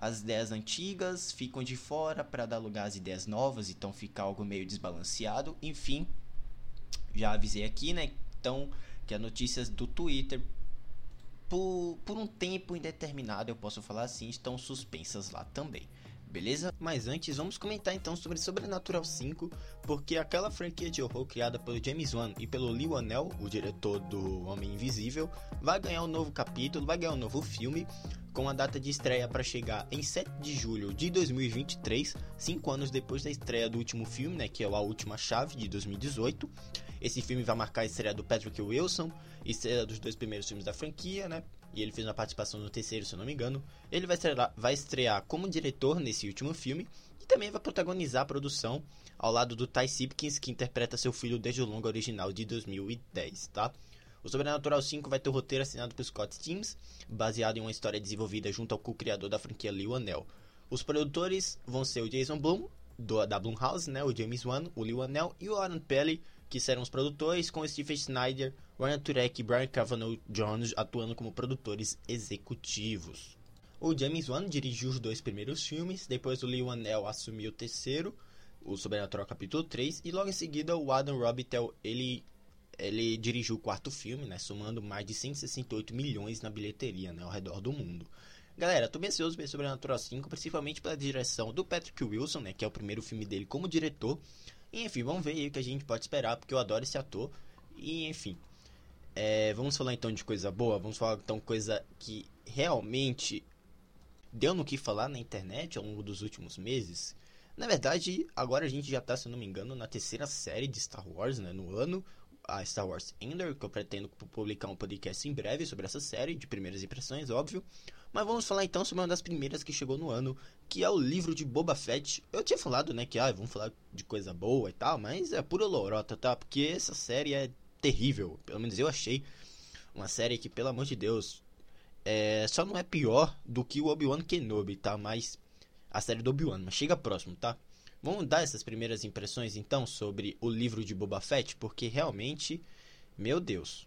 as ideias antigas ficam de fora para dar lugar às ideias novas, então fica algo meio desbalanceado. Enfim, já avisei aqui, né? Então, que as notícias do Twitter por, por um tempo indeterminado, eu posso falar assim, estão suspensas lá também beleza? Mas antes, vamos comentar então sobre Sobrenatural 5, porque aquela franquia de horror criada pelo James Wan e pelo Lee Wanell, o diretor do Homem Invisível, vai ganhar um novo capítulo, vai ganhar um novo filme, com a data de estreia para chegar em 7 de julho de 2023, 5 anos depois da estreia do último filme, né, que é A Última Chave, de 2018. Esse filme vai marcar a estreia do Patrick Wilson, estreia dos dois primeiros filmes da franquia, né, e ele fez uma participação no terceiro, se eu não me engano. Ele vai estrear, vai estrear como diretor nesse último filme e também vai protagonizar a produção ao lado do Ty Simpkins, que interpreta seu filho desde o longa original de 2010, tá? O Sobrenatural 5 vai ter o roteiro assinado por Scott Teams, baseado em uma história desenvolvida junto ao co-criador da franquia Lee Anel. Os produtores vão ser o Jason Blum, do, da Blumhouse, né, o James Wan, o Lee Anel e o Aaron Pelly, que serão os produtores, com Stephen Snyder, Ryan Turek e Brian Cavanaugh Jones atuando como produtores executivos. O James Wan dirigiu os dois primeiros filmes, depois o Lee Wanell assumiu o terceiro, o Sobrenatural capítulo 3, e logo em seguida o Adam Robitel, ele, ele dirigiu o quarto filme, né, somando mais de 168 milhões na bilheteria né, ao redor do mundo. Galera, tô bem ansioso ver Sobrenatural 5, principalmente pela direção do Patrick Wilson, né, que é o primeiro filme dele como diretor, e, enfim, vamos ver o que a gente pode esperar, porque eu adoro esse ator. E enfim. É, vamos falar então de coisa boa, vamos falar então coisa que realmente deu no que falar na internet ao longo dos últimos meses. Na verdade, agora a gente já tá, se eu não me engano, na terceira série de Star Wars, né, no ano, a Star Wars Ender, que eu pretendo publicar um podcast em breve sobre essa série, de primeiras impressões, óbvio. Mas vamos falar então sobre uma das primeiras que chegou no ano, que é o livro de Boba Fett. Eu tinha falado, né, que ah, vamos falar de coisa boa e tal, mas é pura lorota, tá? Porque essa série é terrível, pelo menos eu achei. Uma série que, pelo amor de Deus, é, só não é pior do que o Obi-Wan Kenobi, tá? Mas a série do Obi-Wan, mas chega próximo, tá? Vamos dar essas primeiras impressões então sobre o livro de Boba Fett, porque realmente, meu Deus,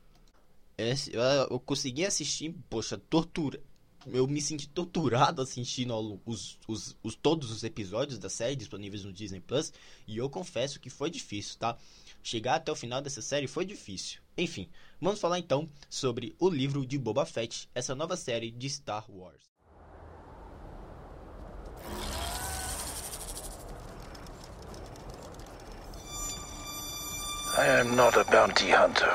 eu consegui assistir, poxa, tortura, eu me senti torturado assistindo os, os, os, todos os episódios da série disponíveis no Disney Plus. E eu confesso que foi difícil, tá? Chegar até o final dessa série foi difícil. Enfim, vamos falar então sobre o livro de Boba Fett, essa nova série de Star Wars. I am not a bounty hunter.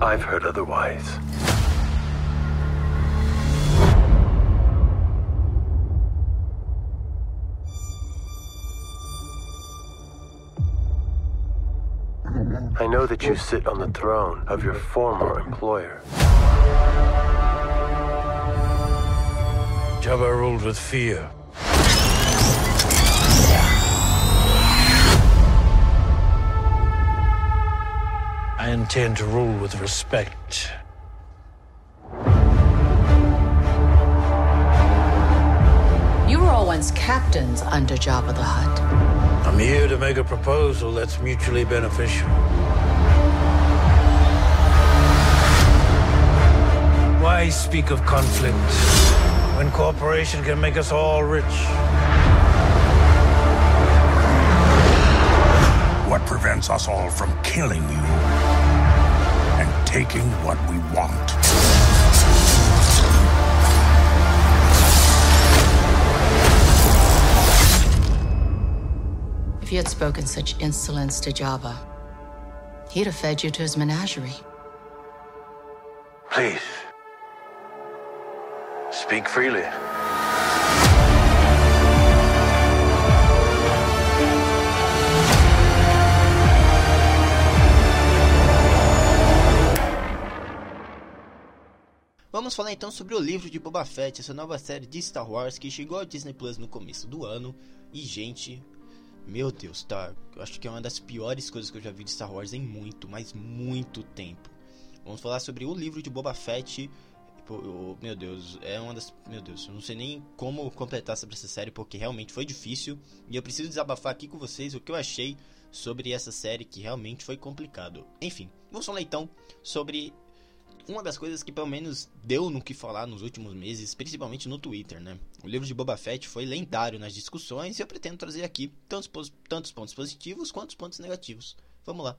I've heard otherwise. I know that you sit on the throne of your former employer. Jabba ruled with fear. Intend to rule with respect. You were all once captains under Jabba the Hutt. I'm here to make a proposal that's mutually beneficial. Why speak of conflict when cooperation can make us all rich? What prevents us all from killing you and taking what we want? If you had spoken such insolence to Jabba, he'd have fed you to his menagerie. Please. Speak freely. Vamos falar então sobre o livro de Boba Fett, essa nova série de Star Wars que chegou ao Disney Plus no começo do ano. E, gente, meu Deus, tá. Eu acho que é uma das piores coisas que eu já vi de Star Wars em muito, mas muito tempo. Vamos falar sobre o livro de Boba Fett. Meu Deus, é uma das. Meu Deus, eu não sei nem como completar sobre essa série porque realmente foi difícil. E eu preciso desabafar aqui com vocês o que eu achei sobre essa série que realmente foi complicado. Enfim, vamos falar então sobre uma das coisas que pelo menos deu no que falar nos últimos meses, principalmente no Twitter, né? O livro de Boba Fett foi lendário nas discussões e eu pretendo trazer aqui tantos, tantos pontos positivos quanto os pontos negativos. Vamos lá.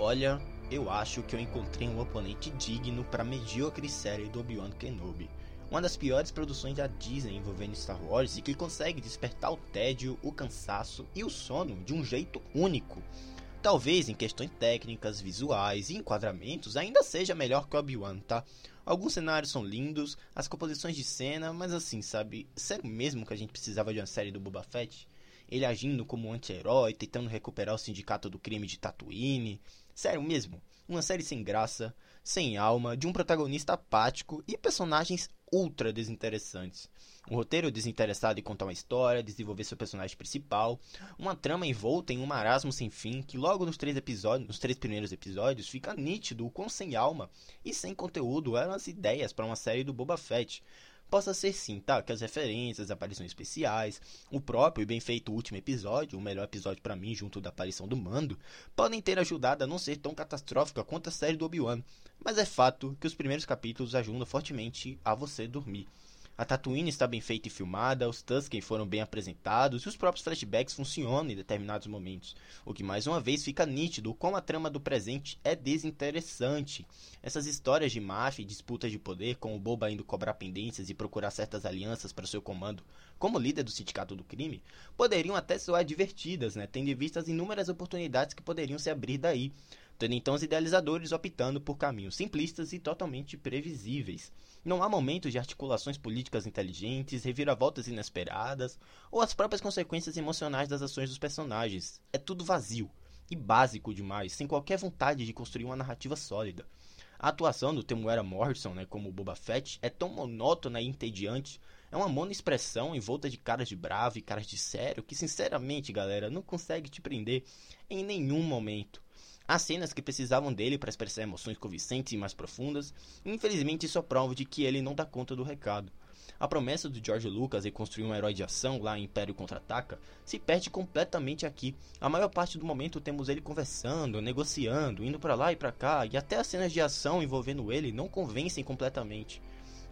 Olha, eu acho que eu encontrei um oponente digno para a medíocre série do Obi-Wan Kenobi. Uma das piores produções da Disney envolvendo Star Wars e que consegue despertar o tédio, o cansaço e o sono de um jeito único. Talvez em questões técnicas, visuais e enquadramentos ainda seja melhor que Obi-Wan, tá? Alguns cenários são lindos, as composições de cena, mas assim, sabe? Sério mesmo que a gente precisava de uma série do Boba Fett? Ele agindo como um anti-herói, tentando recuperar o sindicato do crime de Tatooine? Sério mesmo? Uma série sem graça, sem alma, de um protagonista apático e personagens ultra desinteressantes. Um roteiro desinteressado em contar uma história, desenvolver seu personagem principal, uma trama envolta em um marasmo sem fim, que logo nos três episódios, nos três primeiros episódios, fica nítido o quão sem alma e sem conteúdo eram as ideias para uma série do Boba Fett. Possa ser sim, tá? Que as referências, aparições especiais, o próprio e bem feito último episódio, o melhor episódio para mim, junto da aparição do Mando, podem ter ajudado a não ser tão catastrófica quanto a série do Obi-Wan. Mas é fato que os primeiros capítulos ajudam fortemente a você dormir. A Tatooine está bem feita e filmada, os Tusken foram bem apresentados e os próprios flashbacks funcionam em determinados momentos, o que mais uma vez fica nítido como a trama do presente é desinteressante. Essas histórias de máfia e disputas de poder, com o Boba indo cobrar pendências e procurar certas alianças para seu comando como líder do sindicato do crime, poderiam até soar divertidas, né, tendo em vista as inúmeras oportunidades que poderiam se abrir daí, tendo então os idealizadores optando por caminhos simplistas e totalmente previsíveis. Não há momentos de articulações políticas inteligentes, reviravoltas inesperadas ou as próprias consequências emocionais das ações dos personagens. É tudo vazio e básico demais, sem qualquer vontade de construir uma narrativa sólida. A atuação do Temuera Morrison, né, como Boba Fett, é tão monótona e entediante, é uma monoexpressão em volta de caras de bravo e caras de sério que, sinceramente, galera, não consegue te prender em nenhum momento. Há cenas que precisavam dele para expressar emoções convincentes e mais profundas, e infelizmente isso é prova de que ele não dá conta do recado. A promessa do George Lucas em construir um herói de ação lá em Império Contra-Ataca se perde completamente aqui. A maior parte do momento temos ele conversando, negociando, indo para lá e para cá, e até as cenas de ação envolvendo ele não convencem completamente.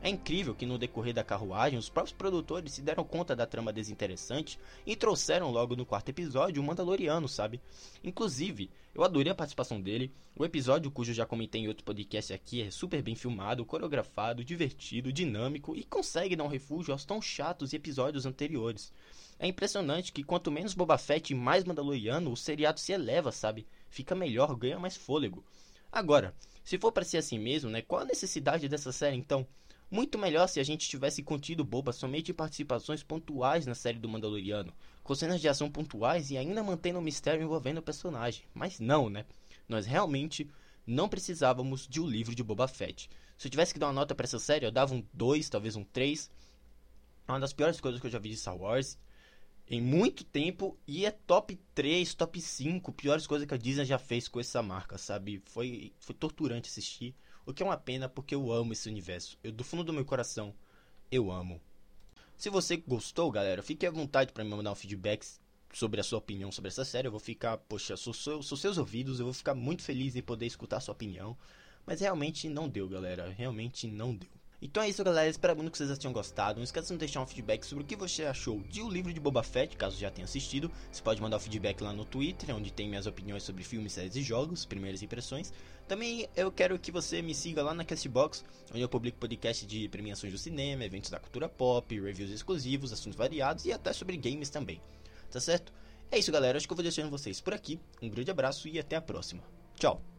É incrível que no decorrer da carruagem os próprios produtores se deram conta da trama desinteressante e trouxeram logo no quarto episódio o Mandaloriano, sabe? Inclusive, eu adorei a participação dele. O episódio, cujo já comentei em outro podcast aqui, é super bem filmado, coreografado, divertido, dinâmico e consegue dar um refúgio aos tão chatos episódios anteriores. É impressionante que quanto menos Boba Fett e mais Mandaloriano, o seriado se eleva, sabe? Fica melhor, ganha mais fôlego. Agora, se for para ser assim mesmo, né? Qual a necessidade dessa série então? Muito melhor se a gente tivesse contido Boba somente em participações pontuais na série do Mandaloriano, com cenas de ação pontuais e ainda mantendo o mistério envolvendo o personagem. Mas não, né? Nós realmente não precisávamos de um livro de Boba Fett. Se eu tivesse que dar uma nota para essa série, eu dava um 2, talvez um 3. É uma das piores coisas que eu já vi de Star Wars em muito tempo e é top 3, top 5 piores coisas que a Disney já fez com essa marca, sabe? Foi, foi torturante assistir. O que é uma pena porque eu amo esse universo. Eu do fundo do meu coração, eu amo. Se você gostou, galera, fique à vontade para me mandar um feedback sobre a sua opinião sobre essa série. Eu vou ficar, poxa, sou, sou, sou seus ouvidos, eu vou ficar muito feliz em poder escutar sua opinião. Mas realmente não deu, galera. Realmente não deu. Então é isso, galera. Espero muito que vocês tenham gostado. Não esqueça de deixar um feedback sobre o que você achou de O Livro de Boba Fett, caso já tenha assistido. Você pode mandar o feedback lá no Twitter, onde tem minhas opiniões sobre filmes, séries e jogos, primeiras impressões. Também eu quero que você me siga lá na Castbox, onde eu publico podcast de premiações do cinema, eventos da cultura pop, reviews exclusivos, assuntos variados e até sobre games também. Tá certo? É isso, galera. Acho que eu vou deixando vocês por aqui. Um grande abraço e até a próxima. Tchau!